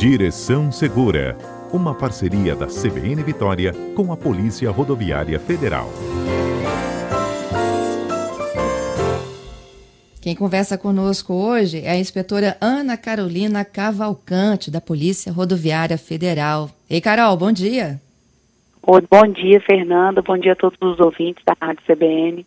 Direção Segura, uma parceria da CBN Vitória com a Polícia Rodoviária Federal. Quem conversa conosco hoje é a inspetora Ana Carolina Cavalcante, da Polícia Rodoviária Federal. Ei, Carol, bom dia. Oi, bom dia, Fernanda. Bom dia a todos os ouvintes da Rádio CBN.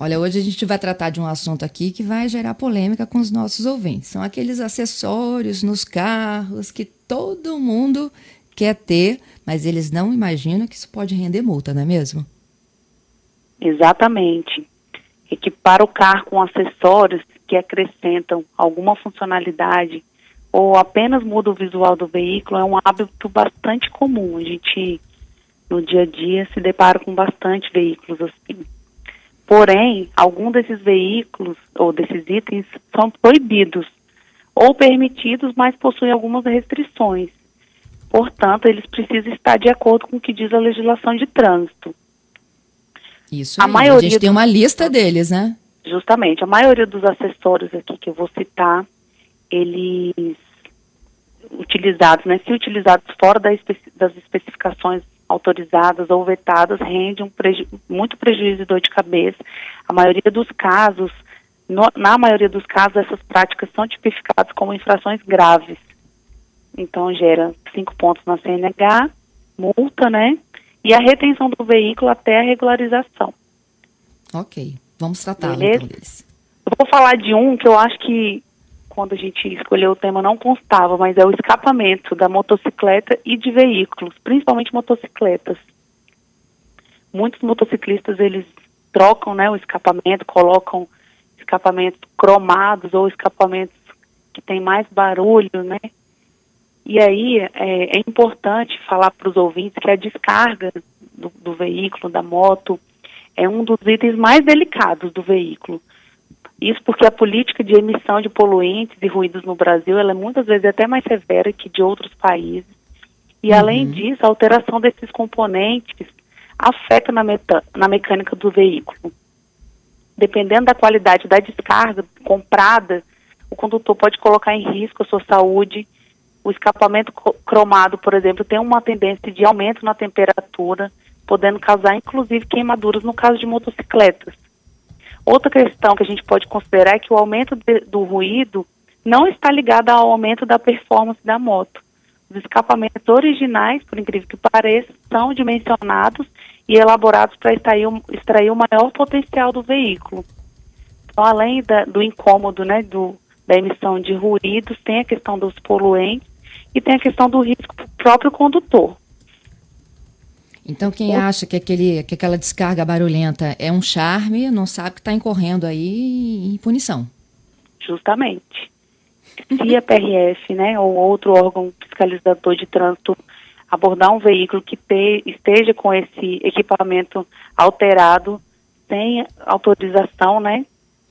Olha, hoje a gente vai tratar de um assunto aqui que vai gerar polêmica com os nossos ouvintes. São aqueles acessórios nos carros que todo mundo quer ter, mas eles não imaginam que isso pode render multa, não é mesmo? Exatamente. Equipar o carro com acessórios que acrescentam alguma funcionalidade ou apenas muda o visual do veículo é um hábito bastante comum. A gente, no dia a dia, se depara com bastante veículos assim. Porém, algum desses veículos ou desses itens são proibidos ou permitidos, mas possuem algumas restrições. Portanto, eles precisam estar de acordo com o que diz a legislação de trânsito. Isso, a, aí, maioria a gente tem uma lista deles, né? Justamente, a maioria dos acessórios aqui que eu vou citar, eles utilizados, né, se utilizados fora das especificações autorizadas ou vetadas rende um preju muito prejuízo e dor de cabeça. A maioria dos casos, no, na maioria dos casos, essas práticas são tipificadas como infrações graves. Então gera cinco pontos na CNH, multa, né? E a retenção do veículo até a regularização. Ok, vamos tratar então deles. Eu vou falar de um que eu acho que quando a gente escolheu o tema não constava, mas é o escapamento da motocicleta e de veículos, principalmente motocicletas. Muitos motociclistas eles trocam, né, o escapamento, colocam escapamentos cromados ou escapamentos que tem mais barulho, né? E aí é, é importante falar para os ouvintes que a descarga do, do veículo, da moto, é um dos itens mais delicados do veículo. Isso porque a política de emissão de poluentes e ruídos no Brasil ela é muitas vezes até mais severa que de outros países. E uhum. além disso, a alteração desses componentes afeta na, meta, na mecânica do veículo. Dependendo da qualidade da descarga comprada, o condutor pode colocar em risco a sua saúde. O escapamento cromado, por exemplo, tem uma tendência de aumento na temperatura, podendo causar inclusive queimaduras no caso de motocicletas. Outra questão que a gente pode considerar é que o aumento de, do ruído não está ligado ao aumento da performance da moto. Os escapamentos originais, por incrível que pareça, são dimensionados e elaborados para extrair, extrair, o maior potencial do veículo. Então, além da, do incômodo né, do, da emissão de ruídos, tem a questão dos poluentes e tem a questão do risco para o próprio condutor. Então, quem acha que, aquele, que aquela descarga barulhenta é um charme, não sabe que está incorrendo aí em punição. Justamente. Se a PRF, né, ou outro órgão fiscalizador de trânsito abordar um veículo que te, esteja com esse equipamento alterado, sem autorização, né,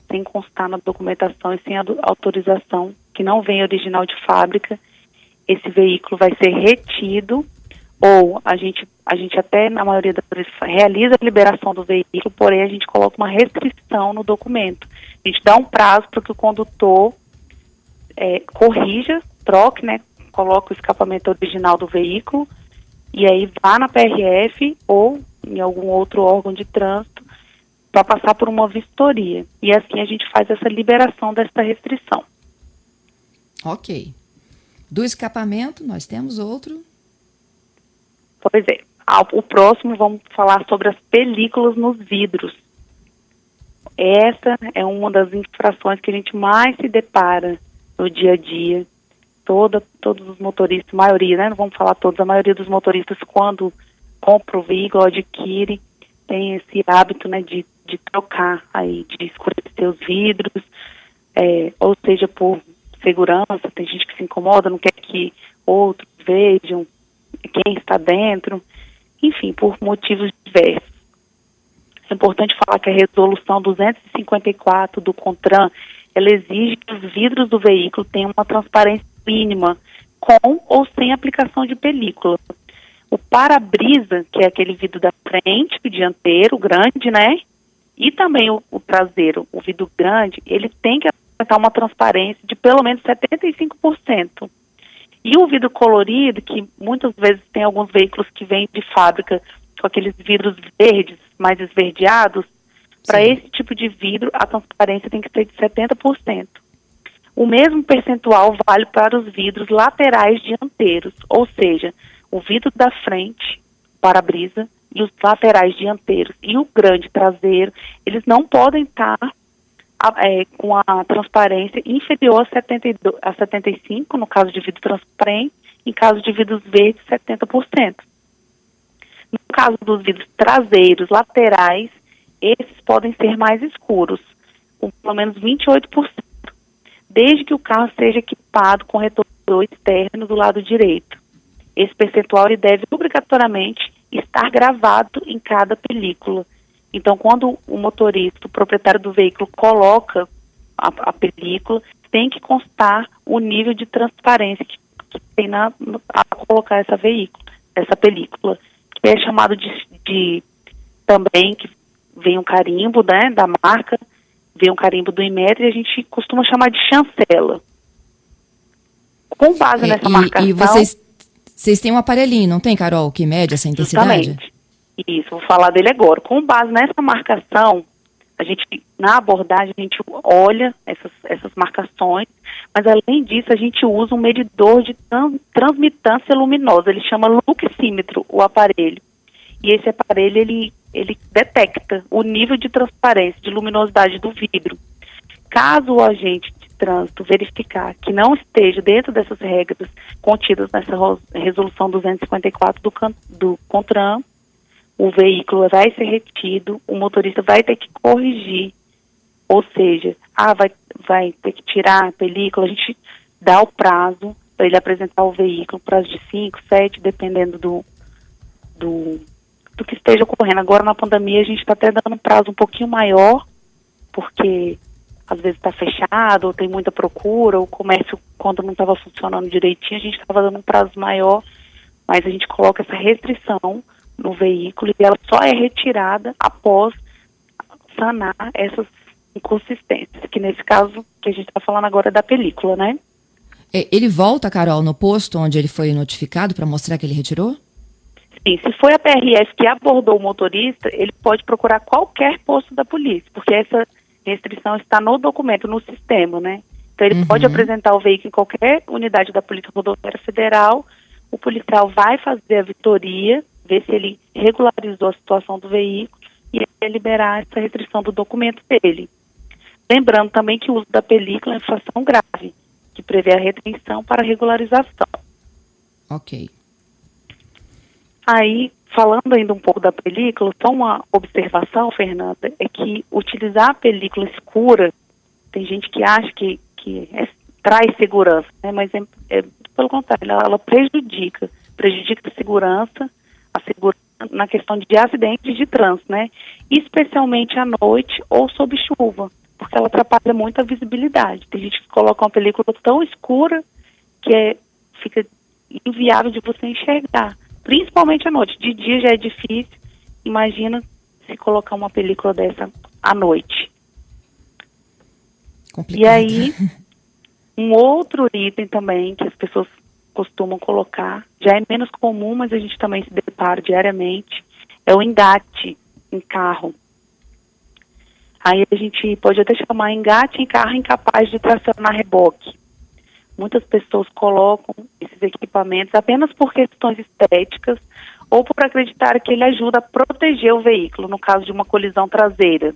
sem constar na documentação e sem autorização que não vem original de fábrica, esse veículo vai ser retido ou a gente, a gente até, na maioria das vezes, realiza a liberação do veículo, porém a gente coloca uma restrição no documento. A gente dá um prazo para que o condutor é, corrija, troque, né, coloque o escapamento original do veículo e aí vá na PRF ou em algum outro órgão de trânsito para passar por uma vistoria. E assim a gente faz essa liberação dessa restrição. Ok. Do escapamento, nós temos outro Pois é. O próximo vamos falar sobre as películas nos vidros. Essa é uma das infrações que a gente mais se depara no dia a dia. Toda, todos os motoristas, maioria, né? Não vamos falar todos, a maioria dos motoristas, quando compra o veículo, adquire, tem esse hábito, né, de, de trocar aí, de escurecer os vidros, é, ou seja, por segurança, tem gente que se incomoda, não quer que outros vejam, quem está dentro, enfim, por motivos diversos. É importante falar que a resolução 254 do CONTRAN, ela exige que os vidros do veículo tenham uma transparência mínima, com ou sem aplicação de película. O para-brisa, que é aquele vidro da frente, o dianteiro, grande, né? E também o, o traseiro, o vidro grande, ele tem que apresentar uma transparência de pelo menos 75%. E o vidro colorido, que muitas vezes tem alguns veículos que vêm de fábrica com aqueles vidros verdes, mais esverdeados, para esse tipo de vidro a transparência tem que ser de 70%. O mesmo percentual vale para os vidros laterais dianteiros, ou seja, o vidro da frente, para-brisa, e os laterais dianteiros e o grande traseiro, eles não podem estar é, com a transparência inferior a, 72, a 75, no caso de vidro transparente, em caso de vidros verdes, 70%. No caso dos vidros traseiros, laterais, esses podem ser mais escuros, com pelo menos 28%, desde que o carro seja equipado com retrovisor externo do lado direito. Esse percentual deve obrigatoriamente estar gravado em cada película. Então, quando o motorista, o proprietário do veículo, coloca a, a película, tem que constar o nível de transparência que, que tem na, a colocar essa veículo, essa película, que é chamado de, de também que vem um carimbo, né, da marca, vem um carimbo do Inmetro e a gente costuma chamar de chancela. Com base é, nessa e, marcação. E vocês vocês têm um aparelhinho, não tem, Carol, que mede essa intensidade? Justamente. Isso, vou falar dele agora. Com base nessa marcação, a gente, na abordagem, a gente olha essas, essas marcações, mas além disso, a gente usa um medidor de transmitância luminosa, ele chama luxímetro, o aparelho. E esse aparelho, ele, ele detecta o nível de transparência, de luminosidade do vidro. Caso o agente trânsito verificar que não esteja dentro dessas regras contidas nessa resolução 254 do, do CONTRAN, o veículo vai ser retido, o motorista vai ter que corrigir, ou seja, ah, vai, vai ter que tirar a película, a gente dá o prazo para ele apresentar o veículo, prazo de 5, 7, dependendo do, do, do que esteja ocorrendo. Agora na pandemia a gente está até dando um prazo um pouquinho maior, porque às vezes está fechado, ou tem muita procura, o comércio, quando não estava funcionando direitinho, a gente estava dando um prazo maior, mas a gente coloca essa restrição no veículo e ela só é retirada após sanar essas inconsistências, que nesse caso que a gente está falando agora é da película, né? É, ele volta, Carol, no posto onde ele foi notificado para mostrar que ele retirou? Sim, se foi a PRF que abordou o motorista, ele pode procurar qualquer posto da polícia, porque essa restrição está no documento, no sistema, né? Então ele uhum. pode apresentar o veículo em qualquer unidade da Polícia Rodoviária Federal, o policial vai fazer a vistoria, ver se ele regularizou a situação do veículo e liberar essa restrição do documento dele. Lembrando também que o uso da película é infração grave, que prevê a retenção para regularização. Ok. Aí, falando ainda um pouco da película, só uma observação, Fernanda, é que utilizar a película escura, tem gente que acha que, que é, traz segurança, né? mas é, é, pelo contrário, ela, ela, prejudica, prejudica a segurança, segurança na questão de acidentes de trânsito, né? Especialmente à noite ou sob chuva, porque ela atrapalha muito a visibilidade. Tem gente que coloca uma película tão escura que é, fica inviável de você enxergar principalmente à noite. De dia já é difícil, imagina se colocar uma película dessa à noite. Complicado. E aí, um outro item também que as pessoas costumam colocar, já é menos comum, mas a gente também se depara diariamente, é o engate em carro. Aí a gente pode até chamar engate em carro incapaz de tracionar reboque. Muitas pessoas colocam esses equipamentos apenas por questões estéticas ou por acreditar que ele ajuda a proteger o veículo no caso de uma colisão traseira.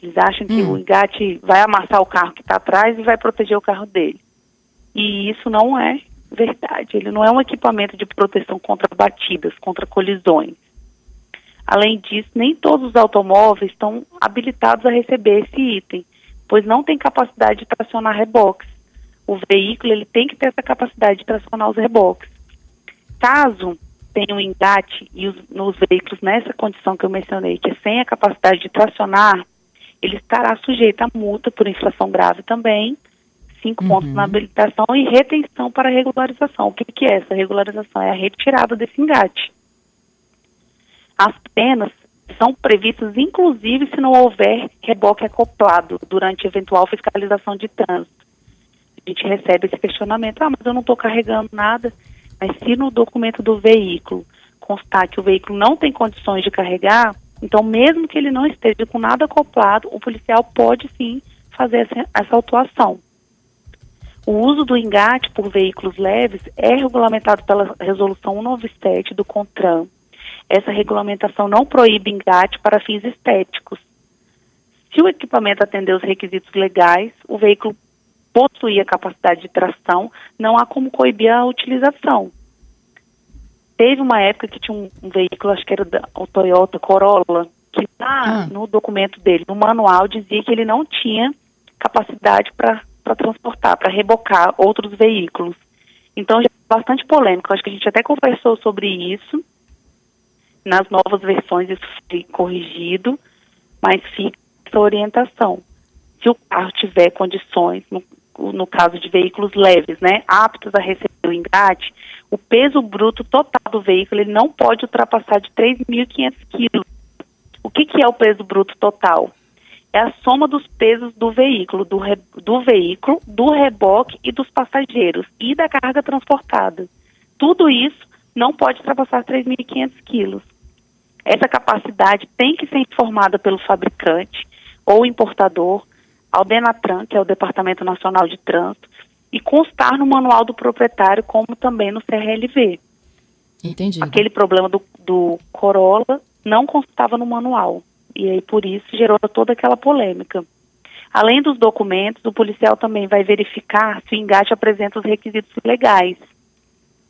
Eles acham que hum. o engate vai amassar o carro que está atrás e vai proteger o carro dele. E isso não é verdade. Ele não é um equipamento de proteção contra batidas, contra colisões. Além disso, nem todos os automóveis estão habilitados a receber esse item, pois não tem capacidade de tracionar reboques o veículo ele tem que ter essa capacidade de tracionar os reboques. Caso tenha um engate e os, nos veículos nessa condição que eu mencionei, que é sem a capacidade de tracionar, ele estará sujeito a multa por infração grave também, cinco uhum. pontos na habilitação e retenção para regularização. O que, que é essa regularização? É a retirada desse engate. As penas são previstas, inclusive, se não houver reboque acoplado durante eventual fiscalização de trânsito a gente recebe esse questionamento, ah, mas eu não estou carregando nada. Mas se no documento do veículo constar que o veículo não tem condições de carregar, então mesmo que ele não esteja com nada acoplado, o policial pode sim fazer essa, essa autuação. O uso do engate por veículos leves é regulamentado pela Resolução 197 do CONTRAN. Essa regulamentação não proíbe engate para fins estéticos. Se o equipamento atender os requisitos legais, o veículo possuir a capacidade de tração, não há como coibir a utilização. Teve uma época que tinha um, um veículo, acho que era da, o Toyota Corolla, que lá ah. no documento dele, no manual, dizia que ele não tinha capacidade para transportar, para rebocar outros veículos. Então, já é bastante polêmico. Acho que a gente até conversou sobre isso. Nas novas versões isso foi corrigido, mas fica essa orientação. Se o carro tiver condições, no, no caso de veículos leves, né, aptos a receber o engate, o peso bruto total do veículo ele não pode ultrapassar de 3.500 quilos. O que, que é o peso bruto total? É a soma dos pesos do veículo, do, re, do veículo, do reboque e dos passageiros e da carga transportada. Tudo isso não pode ultrapassar 3.500 quilos. Essa capacidade tem que ser informada pelo fabricante ou importador ao DENATRAN, que é o Departamento Nacional de Trânsito, e constar no manual do proprietário, como também no CRLV. Entendi. Aquele problema do, do Corolla não constava no manual. E aí, por isso, gerou toda aquela polêmica. Além dos documentos, o policial também vai verificar se o engate apresenta os requisitos legais.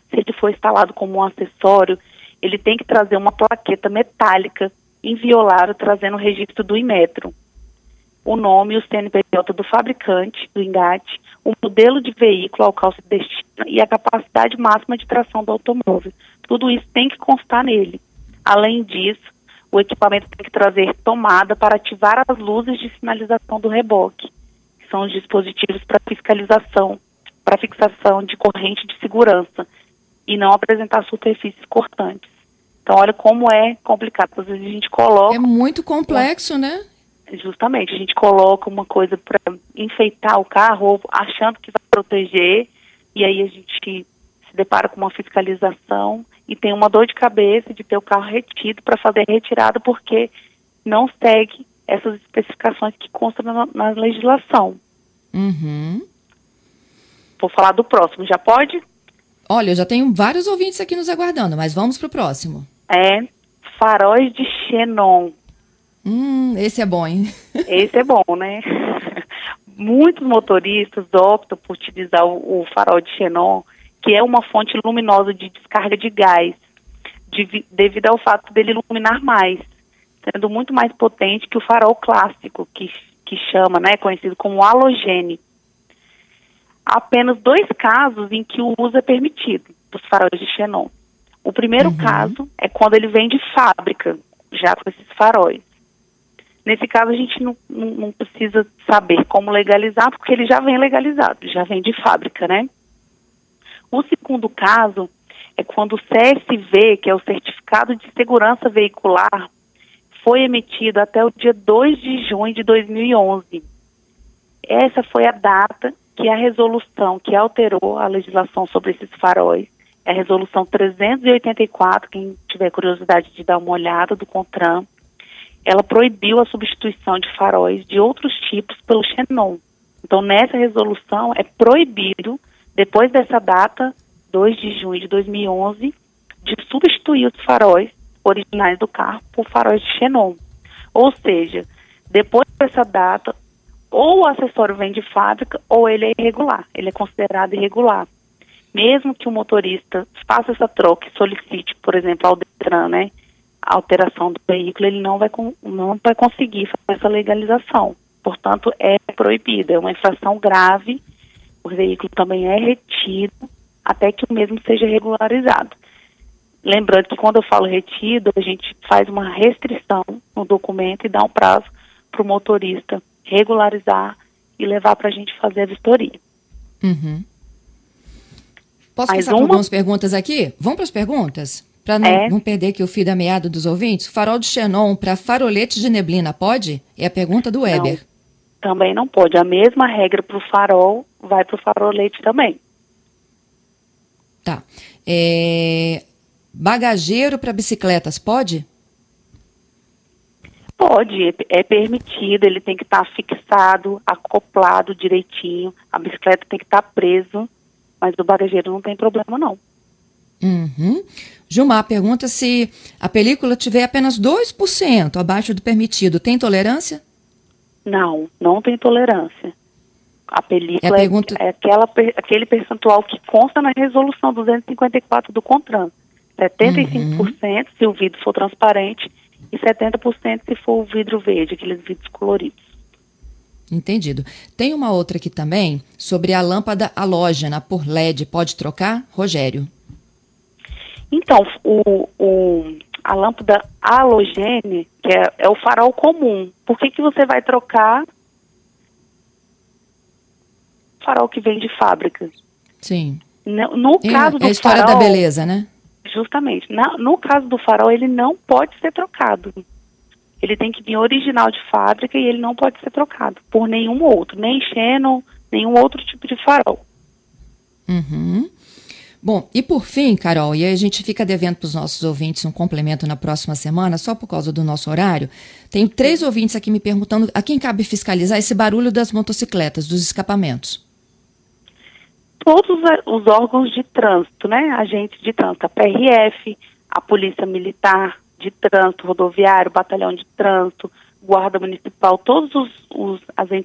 Se ele for instalado como um acessório, ele tem que trazer uma plaqueta metálica inviolável trazendo o registro do Inmetro o nome e o CNPJ do fabricante do engate, o modelo de veículo ao qual se destina e a capacidade máxima de tração do automóvel. Tudo isso tem que constar nele. Além disso, o equipamento tem que trazer tomada para ativar as luzes de sinalização do reboque, que são os dispositivos para fiscalização, para fixação de corrente de segurança, e não apresentar superfícies cortantes. Então, olha como é complicado. Às vezes a gente coloca. É muito complexo, né? Justamente, a gente coloca uma coisa para enfeitar o carro, achando que vai proteger, e aí a gente se depara com uma fiscalização e tem uma dor de cabeça de ter o carro retido para fazer retirada porque não segue essas especificações que constam na, na legislação. Uhum. Vou falar do próximo, já pode? Olha, eu já tenho vários ouvintes aqui nos aguardando, mas vamos para o próximo. É, faróis de xenon. Hum, esse é bom, hein? Esse é bom, né? Muitos motoristas optam por utilizar o, o farol de xenon, que é uma fonte luminosa de descarga de gás, de, devido ao fato dele iluminar mais, sendo muito mais potente que o farol clássico, que, que chama, né, conhecido como halogene. Há apenas dois casos em que o uso é permitido dos faróis de xenon. O primeiro uhum. caso é quando ele vem de fábrica, já com esses faróis. Nesse caso, a gente não, não, não, precisa saber como legalizar, porque ele já vem legalizado, já vem de fábrica, né? O segundo caso é quando o CSV, que é o Certificado de Segurança Veicular, foi emitido até o dia 2 de junho de 2011. Essa foi a data que a resolução que alterou a legislação sobre esses faróis, é a resolução 384, quem tiver curiosidade de dar uma olhada do CONTRAN, ela proibiu a substituição de faróis de outros tipos pelo xenon. Então, nessa resolução, é proibido, depois dessa data, 2 de junho de 2011, de substituir os faróis originais do carro por faróis de xenon. Ou seja, depois dessa data, ou o acessório vem de fábrica ou ele é irregular, ele é considerado irregular. Mesmo que o motorista faça essa troca e solicite, por exemplo, ao Detran, né, alteração do veículo, ele não vai, não vai conseguir fazer essa legalização. Portanto, é proibido, é uma infração grave, o veículo também é retido até que o mesmo seja regularizado. Lembrando que quando eu falo retido, a gente faz uma restrição no documento e dá um prazo para o motorista regularizar e levar para a gente fazer a vistoria. Uhum. Posso Mais passar uma? algumas perguntas aqui? Vamos para as perguntas? Para não, é. não, perder aqui o fio da meada dos ouvintes, farol de xenon para farolete de neblina pode? É a pergunta do Weber. Também não pode. A mesma regra para o farol vai para o farolete também. Tá. É... Bagageiro para bicicletas, pode? Pode, é, é permitido, ele tem que estar tá fixado, acoplado direitinho, a bicicleta tem que estar tá preso, mas o bagageiro não tem problema não. Uhum. Gilmar pergunta se a película tiver apenas 2% abaixo do permitido, tem tolerância? Não, não tem tolerância. A película é, a pergunta... é, aquela, aquele percentual que consta na resolução 254 do CONTRAN. 75% uhum. se o vidro for transparente e 70% se for o vidro verde, aqueles vidros coloridos. Entendido. Tem uma outra aqui também sobre a lâmpada halógena por LED. Pode trocar? Rogério. Então, o, o, a lâmpada halogênea, que é, é, o farol comum, por que, que você vai trocar farol que vem de fábrica? Sim. No, no é, caso do é a história farol, da beleza, né? Justamente. Na, no caso do farol, ele não pode ser trocado. Ele tem que vir original de fábrica e ele não pode ser trocado por nenhum outro, nem Xenon, nenhum outro tipo de farol. Uhum. Bom, e por fim, Carol, e a gente fica devendo para os nossos ouvintes um complemento na próxima semana, só por causa do nosso horário. Tenho três ouvintes aqui me perguntando a quem cabe fiscalizar esse barulho das motocicletas, dos escapamentos. Todos os órgãos de trânsito, né? Agentes de trânsito, a PRF, a Polícia Militar de Trânsito Rodoviário, Batalhão de Trânsito, Guarda Municipal, todos os, os,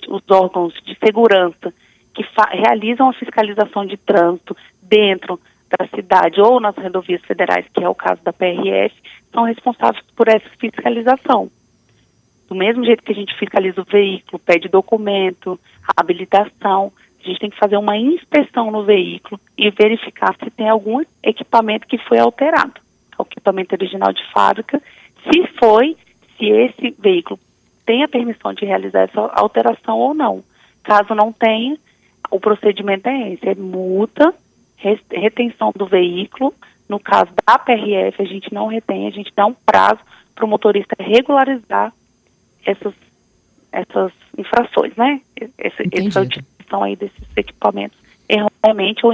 os órgãos de segurança que realizam a fiscalização de trânsito dentro da cidade ou nas rodovias federais, que é o caso da PRF, são responsáveis por essa fiscalização. Do mesmo jeito que a gente fiscaliza o veículo, pede documento, habilitação, a gente tem que fazer uma inspeção no veículo e verificar se tem algum equipamento que foi alterado. O equipamento original de fábrica, se foi, se esse veículo tem a permissão de realizar essa alteração ou não. Caso não tenha, o procedimento é esse, é multa, retenção do veículo. No caso da PRF, a gente não retém, a gente dá um prazo para o motorista regularizar essas, essas infrações, né? Essa, essa utilização aí desses equipamentos erroneamente ou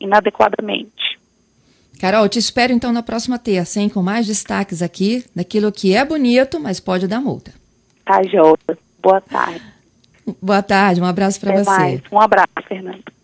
inadequadamente. Carol, te espero então na próxima terça, hein? Com mais destaques aqui daquilo que é bonito, mas pode dar multa. Tá, Jota. Boa tarde. Boa tarde, um abraço para você. Mais. Um abraço, Fernando.